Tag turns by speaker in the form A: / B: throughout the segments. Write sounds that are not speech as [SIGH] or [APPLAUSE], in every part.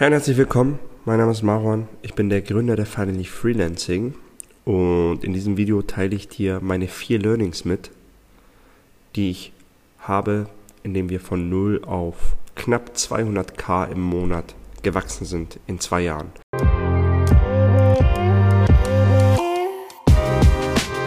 A: Und herzlich willkommen. Mein Name ist Marwan. Ich bin der Gründer der Finally Freelancing und in diesem Video teile ich dir meine vier Learnings mit, die ich habe, indem wir von 0 auf knapp 200k im Monat gewachsen sind in zwei Jahren.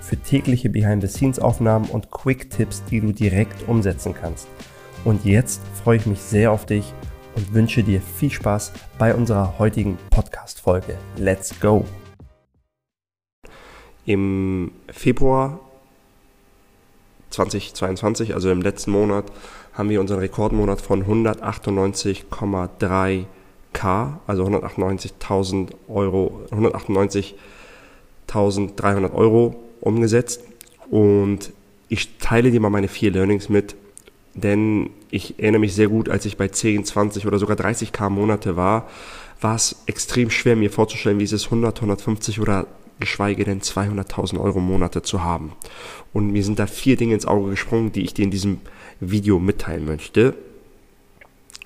A: für tägliche Behind-the-Scenes-Aufnahmen und Quick-Tipps, die du direkt umsetzen kannst. Und jetzt freue ich mich sehr auf dich und wünsche dir viel Spaß bei unserer heutigen Podcast-Folge. Let's go! Im Februar 2022, also im letzten Monat, haben wir unseren Rekordmonat von 198,3 K, also 198.000 Euro, 198.300 Euro umgesetzt. Und ich teile dir mal meine vier Learnings mit, denn ich erinnere mich sehr gut, als ich bei 10, 20 oder sogar 30 K Monate war, war es extrem schwer, mir vorzustellen, wie es ist, 100, 150 oder geschweige denn 200.000 Euro Monate zu haben. Und mir sind da vier Dinge ins Auge gesprungen, die ich dir in diesem Video mitteilen möchte.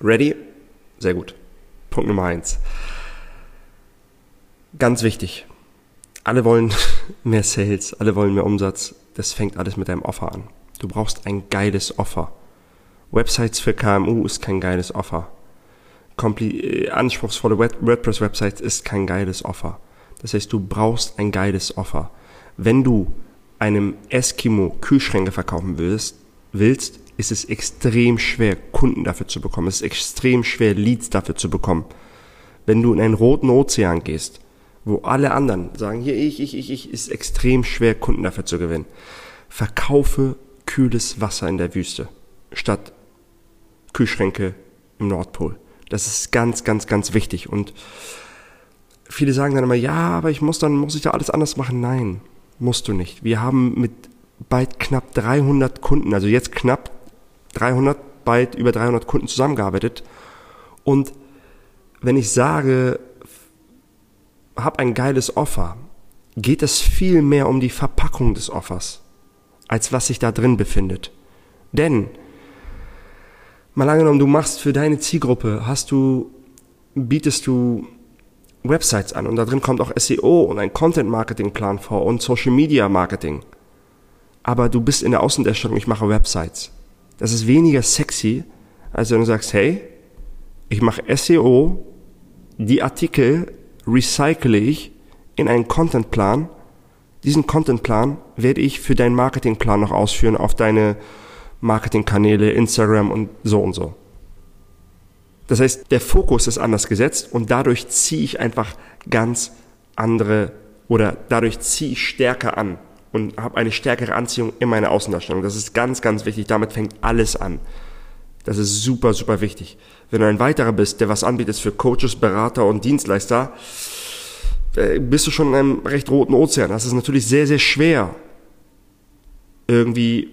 A: Ready? Sehr gut. Punkt Nummer eins. Ganz wichtig. Alle wollen [LAUGHS] mehr Sales, alle wollen mehr Umsatz. Das fängt alles mit deinem Offer an. Du brauchst ein geiles Offer. Websites für KMU ist kein geiles Offer. Kompli äh, anspruchsvolle WordPress-Websites ist kein geiles Offer. Das heißt, du brauchst ein geiles Offer. Wenn du einem Eskimo Kühlschränke verkaufen willst, willst, ist es extrem schwer, Kunden dafür zu bekommen. Es ist extrem schwer, Leads dafür zu bekommen. Wenn du in einen roten Ozean gehst, wo alle anderen sagen, hier ich, ich, ich, ich, ist extrem schwer, Kunden dafür zu gewinnen. Verkaufe kühles Wasser in der Wüste statt Kühlschränke im Nordpol. Das ist ganz, ganz, ganz wichtig. Und viele sagen dann immer, ja, aber ich muss dann, muss ich da alles anders machen? Nein, musst du nicht. Wir haben mit bald knapp 300 Kunden, also jetzt knapp 300, bald über 300 Kunden zusammengearbeitet. Und wenn ich sage, hab ein geiles Offer, geht es viel mehr um die Verpackung des Offers, als was sich da drin befindet. Denn, mal angenommen, du machst für deine Zielgruppe, hast du, bietest du Websites an und da drin kommt auch SEO und ein Content Marketing Plan vor und Social Media Marketing. Aber du bist in der Außendarstellung, ich mache Websites. Das ist weniger sexy, als wenn du sagst, hey, ich mache SEO, die Artikel recycle ich in einen Contentplan. Diesen Contentplan werde ich für deinen Marketingplan noch ausführen auf deine Marketingkanäle, Instagram und so und so. Das heißt, der Fokus ist anders gesetzt und dadurch ziehe ich einfach ganz andere oder dadurch ziehe ich stärker an und habe eine stärkere Anziehung in meiner Außendarstellung. Das ist ganz, ganz wichtig. Damit fängt alles an. Das ist super, super wichtig. Wenn du ein weiterer bist, der was anbietet für Coaches, Berater und Dienstleister, äh, bist du schon in einem recht roten Ozean. Das ist natürlich sehr, sehr schwer, irgendwie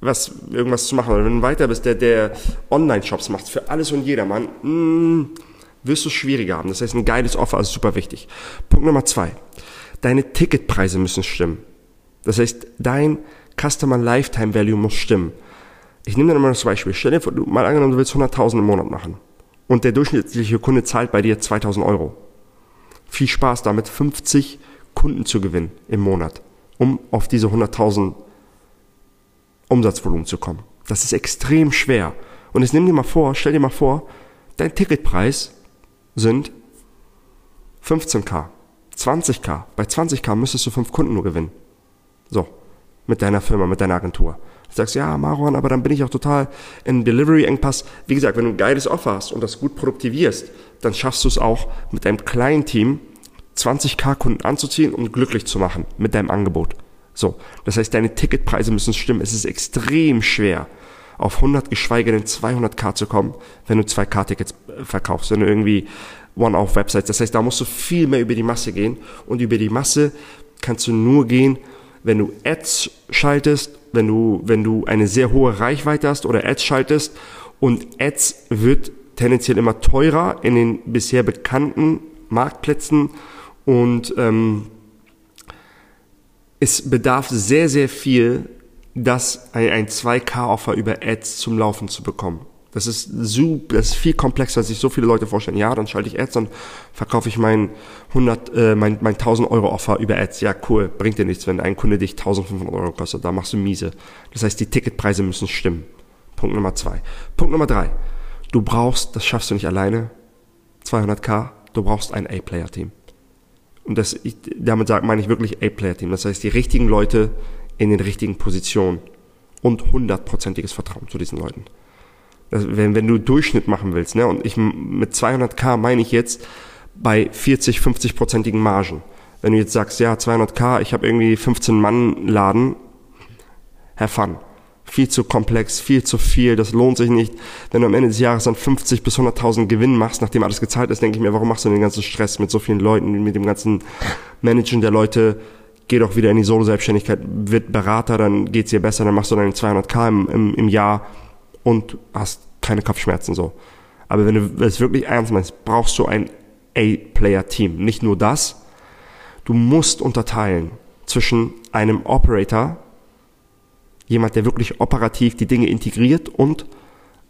A: was, irgendwas zu machen. Oder wenn du weiter bist, der, der Online-Shops macht für alles und jedermann, mh, hm, wirst du es schwieriger haben. Das heißt, ein geiles Offer ist super wichtig. Punkt Nummer zwei. Deine Ticketpreise müssen stimmen. Das heißt, dein Customer Lifetime Value muss stimmen. Ich nehme dann immer das Beispiel. Stell dir vor, du, mal angenommen, du willst 100.000 im Monat machen. Und der durchschnittliche Kunde zahlt bei dir 2.000 Euro. Viel Spaß damit, 50 Kunden zu gewinnen im Monat, um auf diese 100.000 Umsatzvolumen zu kommen. Das ist extrem schwer. Und jetzt nimm dir mal vor, stell dir mal vor, dein Ticketpreis sind 15k, 20k. Bei 20k müsstest du 5 Kunden nur gewinnen. So, mit deiner Firma, mit deiner Agentur. Du sagst, ja, Maron, aber dann bin ich auch total in Delivery-Engpass. Wie gesagt, wenn du ein geiles Offer hast und das gut produktivierst, dann schaffst du es auch mit einem kleinen Team 20k Kunden anzuziehen und glücklich zu machen mit deinem Angebot. So, das heißt, deine Ticketpreise müssen stimmen. Es ist extrem schwer, auf 100, geschweige denn 200k zu kommen, wenn du 2k-Tickets äh, verkaufst. Wenn du irgendwie One-Off-Websites. Das heißt, da musst du viel mehr über die Masse gehen. Und über die Masse kannst du nur gehen, wenn du Ads schaltest, wenn du, wenn du eine sehr hohe Reichweite hast oder Ads schaltest. Und Ads wird tendenziell immer teurer in den bisher bekannten Marktplätzen. Und ähm, es bedarf sehr, sehr viel, das ein, ein 2K-Offer über Ads zum Laufen zu bekommen. Das ist super, das ist viel komplexer, als sich so viele Leute vorstellen. Ja, dann schalte ich Ads und verkaufe ich mein 100, äh, mein, mein 1000 Euro Offer über Ads. Ja, cool, bringt dir nichts, wenn ein Kunde dich 1500 Euro kostet. Da machst du miese. Das heißt, die Ticketpreise müssen stimmen. Punkt Nummer zwei. Punkt Nummer drei. Du brauchst, das schaffst du nicht alleine, 200k, du brauchst ein A-Player-Team. Und das, ich, damit sage, meine ich wirklich A-Player-Team. Das heißt, die richtigen Leute in den richtigen Positionen und hundertprozentiges Vertrauen zu diesen Leuten. Wenn, wenn du Durchschnitt machen willst, ne, und ich mit 200k meine ich jetzt bei 40, 50-prozentigen Margen. Wenn du jetzt sagst, ja, 200k, ich habe irgendwie 15 Mann Laden, have fun. Viel zu komplex, viel zu viel, das lohnt sich nicht. Wenn du am Ende des Jahres dann 50 bis 100.000 Gewinn machst, nachdem alles gezahlt ist, denke ich mir, warum machst du den ganzen Stress mit so vielen Leuten, mit dem ganzen Managen der Leute, geh doch wieder in die Solo-Selbstständigkeit, wird Berater, dann geht's dir besser, dann machst du deine 200k im, im, im Jahr und hast keine Kopfschmerzen so. Aber wenn du es wirklich ernst meinst, brauchst du ein A-Player-Team. Nicht nur das, du musst unterteilen zwischen einem Operator, jemand, der wirklich operativ die Dinge integriert und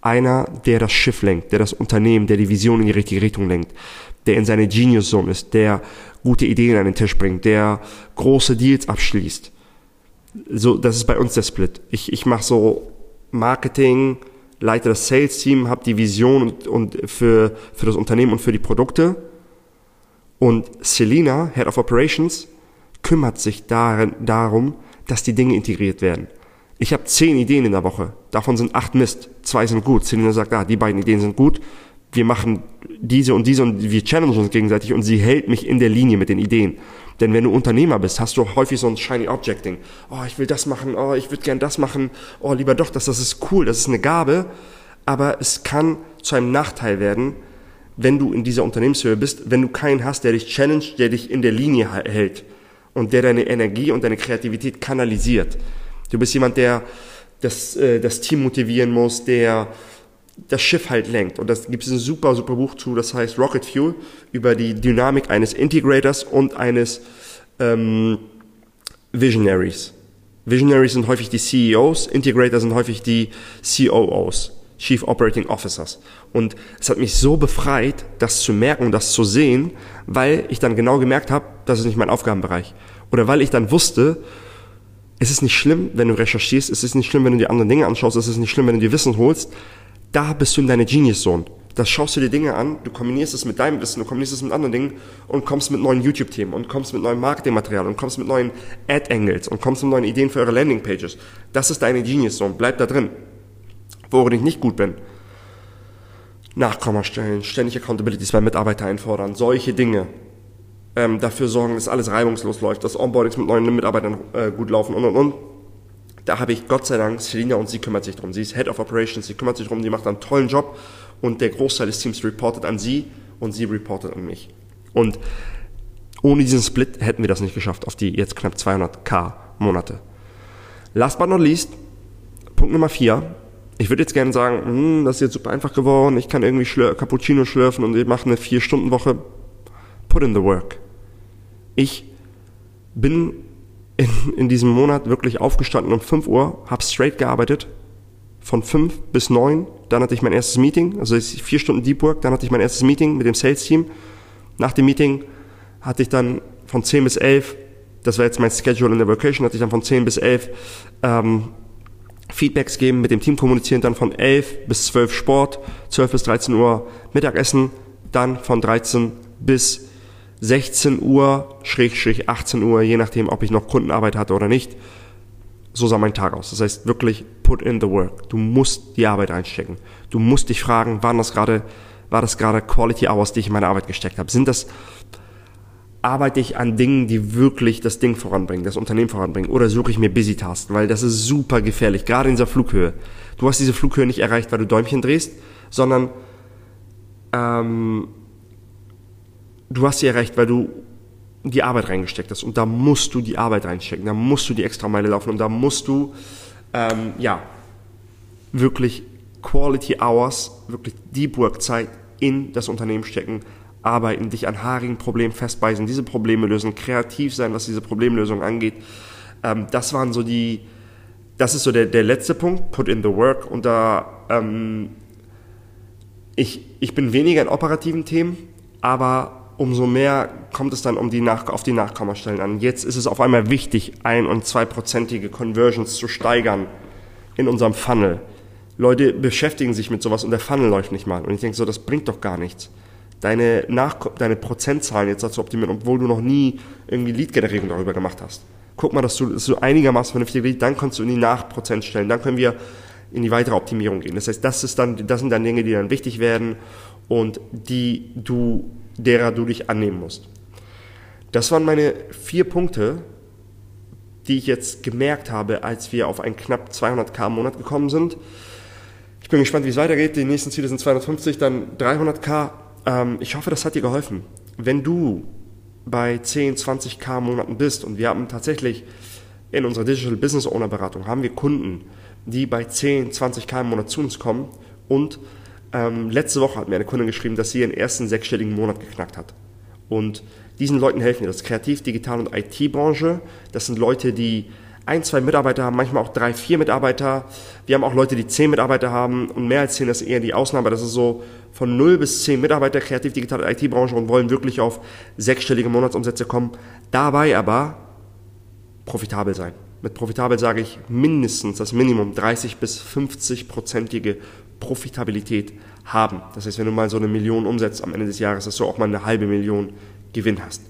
A: einer, der das Schiff lenkt, der das Unternehmen, der die Vision in die richtige Richtung lenkt, der in seine Genius Zone ist, der gute Ideen an den Tisch bringt, der große Deals abschließt. So, das ist bei uns der Split. Ich, ich mache so Marketing, leite das Sales-Team, habe die Vision und, und für, für das Unternehmen und für die Produkte. Und Selina, Head of Operations, kümmert sich darin, darum, dass die Dinge integriert werden. Ich habe zehn Ideen in der Woche, davon sind acht Mist, zwei sind gut. Selina sagt, ah, die beiden Ideen sind gut, wir machen diese und diese und wir challengen uns gegenseitig und sie hält mich in der Linie mit den Ideen. Denn wenn du Unternehmer bist, hast du häufig so ein shiny Objecting. Oh, ich will das machen, oh, ich würde gern das machen, oh, lieber doch, das, das ist cool, das ist eine Gabe, aber es kann zu einem Nachteil werden, wenn du in dieser Unternehmenshöhe bist, wenn du keinen hast, der dich challenge, der dich in der Linie hält und der deine Energie und deine Kreativität kanalisiert. Du bist jemand, der das, äh, das Team motivieren muss, der das Schiff halt lenkt. Und das gibt es ein super, super Buch zu, das heißt Rocket Fuel, über die Dynamik eines Integrators und eines ähm, Visionaries. Visionaries sind häufig die CEOs, Integrator sind häufig die COOs, Chief Operating Officers. Und es hat mich so befreit, das zu merken das zu sehen, weil ich dann genau gemerkt habe, das ist nicht mein Aufgabenbereich. Oder weil ich dann wusste, es ist nicht schlimm, wenn du recherchierst, es ist nicht schlimm, wenn du dir andere Dinge anschaust, es ist nicht schlimm, wenn du dir Wissen holst, da bist du in deiner Genius Zone. Da schaust du dir Dinge an, du kombinierst es mit deinem Wissen, du kombinierst es mit anderen Dingen und kommst mit neuen YouTube-Themen und kommst mit neuem Marketingmaterial und kommst mit neuen Ad-Angles und kommst mit neuen Ideen für eure Landing-Pages. Das ist deine Genius Zone. Bleib da drin. Worin ich nicht gut bin. Nachkommastellen, ständig Accountabilities bei Mitarbeitern einfordern, solche Dinge. Ähm, dafür sorgen, dass alles reibungslos läuft, dass Onboardings mit neuen Mitarbeitern äh, gut laufen und und und da habe ich Gott sei Dank Selina und sie kümmert sich drum. Sie ist Head of Operations, sie kümmert sich drum, die macht einen tollen Job und der Großteil des Teams reportet an sie und sie reportet an mich. Und ohne diesen Split hätten wir das nicht geschafft auf die jetzt knapp 200k Monate. Last but not least, Punkt Nummer 4. Ich würde jetzt gerne sagen, hm, das ist jetzt super einfach geworden, ich kann irgendwie Schlür Cappuccino schlürfen und ich mache eine 4-Stunden-Woche. Put in the work. Ich bin in, in diesem Monat wirklich aufgestanden um 5 Uhr, habe straight gearbeitet, von 5 bis 9. Dann hatte ich mein erstes Meeting, also vier Stunden Deep Work. Dann hatte ich mein erstes Meeting mit dem Sales Team. Nach dem Meeting hatte ich dann von 10 bis 11, das war jetzt mein Schedule in der Vocation, hatte ich dann von 10 bis 11 ähm, Feedbacks geben, mit dem Team kommunizieren, dann von 11 bis 12 Sport, 12 bis 13 Uhr Mittagessen, dann von 13 bis 16 Uhr, Schrägstrich 18 Uhr, je nachdem, ob ich noch Kundenarbeit hatte oder nicht. So sah mein Tag aus. Das heißt wirklich put in the work. Du musst die Arbeit einstecken. Du musst dich fragen, waren das gerade, war das gerade Quality Hours, die ich in meine Arbeit gesteckt habe? Sind das, arbeite ich an Dingen, die wirklich das Ding voranbringen, das Unternehmen voranbringen? Oder suche ich mir Busy Tasks? Weil das ist super gefährlich, gerade in dieser Flughöhe. Du hast diese Flughöhe nicht erreicht, weil du Däumchen drehst, sondern ähm, du hast ja recht, weil du die Arbeit reingesteckt hast. Und da musst du die Arbeit reinstecken, da musst du die extra Meile laufen. Und da musst du ähm, ja wirklich Quality Hours, wirklich Deep Work Zeit in das Unternehmen stecken, arbeiten, dich an haarigen Problemen festbeißen, diese Probleme lösen, kreativ sein, was diese Problemlösung angeht. Ähm, das waren so die, das ist so der, der letzte Punkt, put in the work. Und da ähm, ich, ich bin weniger in operativen Themen, aber umso mehr kommt es dann um die Nach auf die Nachkommastellen an. Jetzt ist es auf einmal wichtig, ein- und zweiprozentige Conversions zu steigern in unserem Funnel. Leute beschäftigen sich mit sowas und der Funnel läuft nicht mal. Und ich denke so, das bringt doch gar nichts. Deine, Nach deine Prozentzahlen jetzt dazu optimieren, obwohl du noch nie irgendwie Lead-Generierung darüber gemacht hast. Guck mal, dass du, dass du einigermaßen vernünftig Lead, dann kannst du in die Nachprozent stellen. Dann können wir in die weitere Optimierung gehen. Das heißt, das, ist dann, das sind dann Dinge, die dann wichtig werden und die du derer du dich annehmen musst. Das waren meine vier Punkte, die ich jetzt gemerkt habe, als wir auf ein knapp 200k im Monat gekommen sind. Ich bin gespannt, wie es weitergeht. Die nächsten Ziele sind 250, dann 300k. Ähm, ich hoffe, das hat dir geholfen. Wenn du bei 10, 20k Monaten bist und wir haben tatsächlich in unserer Digital Business Owner Beratung haben wir Kunden, die bei 10, 20k im Monat zu uns kommen und ähm, letzte Woche hat mir eine Kundin geschrieben, dass sie ihren ersten sechsstelligen Monat geknackt hat. Und diesen Leuten helfen wir. Das ist Kreativ-, Digital- und IT-Branche. Das sind Leute, die ein, zwei Mitarbeiter haben, manchmal auch drei, vier Mitarbeiter. Wir haben auch Leute, die zehn Mitarbeiter haben und mehr als zehn, das ist eher die Ausnahme. Das ist so von null bis zehn Mitarbeiter, Kreativ-, Digital- und IT-Branche und wollen wirklich auf sechsstellige Monatsumsätze kommen. Dabei aber profitabel sein. Mit profitabel sage ich mindestens das Minimum 30 bis 50 prozentige Profitabilität haben. Das heißt, wenn du mal so eine Million umsetzt am Ende des Jahres, dass du auch mal eine halbe Million Gewinn hast.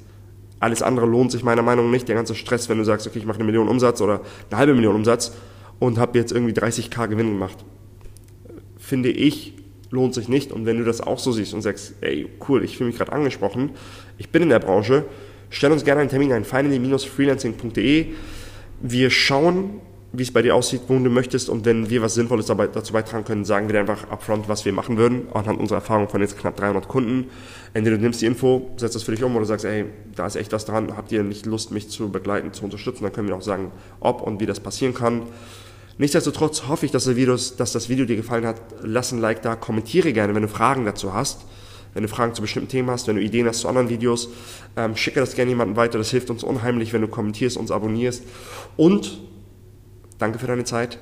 A: Alles andere lohnt sich meiner Meinung nach nicht. Der ganze Stress, wenn du sagst, okay, ich mache eine Million Umsatz oder eine halbe Million Umsatz und habe jetzt irgendwie 30k Gewinn gemacht, finde ich, lohnt sich nicht. Und wenn du das auch so siehst und sagst, ey, cool, ich fühle mich gerade angesprochen, ich bin in der Branche, stell uns gerne einen Termin ein, finally-freelancing.de. Wir schauen, wie es bei dir aussieht, wo du möchtest und wenn wir was Sinnvolles dabei, dazu beitragen können, sagen wir dir einfach upfront, was wir machen würden, anhand unserer Erfahrung von jetzt knapp 300 Kunden. Entweder du nimmst die Info, setzt das für dich um oder sagst, ey, da ist echt was dran, habt ihr nicht Lust, mich zu begleiten, zu unterstützen, dann können wir auch sagen, ob und wie das passieren kann. Nichtsdestotrotz hoffe ich, dass, Videos, dass das Video dir gefallen hat. Lass ein Like da, kommentiere gerne, wenn du Fragen dazu hast. Wenn du Fragen zu bestimmten Themen hast, wenn du Ideen hast zu anderen Videos, ähm, schicke das gerne jemandem weiter. Das hilft uns unheimlich, wenn du kommentierst, uns abonnierst. Und Danke für deine Zeit.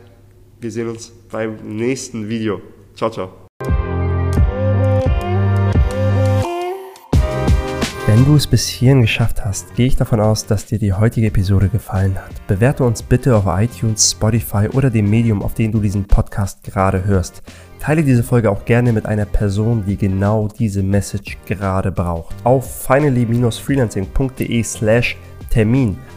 A: Wir sehen uns beim nächsten Video. Ciao, ciao.
B: Wenn du es bis hierhin geschafft hast, gehe ich davon aus, dass dir die heutige Episode gefallen hat. Bewerte uns bitte auf iTunes, Spotify oder dem Medium, auf dem du diesen Podcast gerade hörst. Teile diese Folge auch gerne mit einer Person, die genau diese Message gerade braucht. Auf finally-freelancing.de slash Termin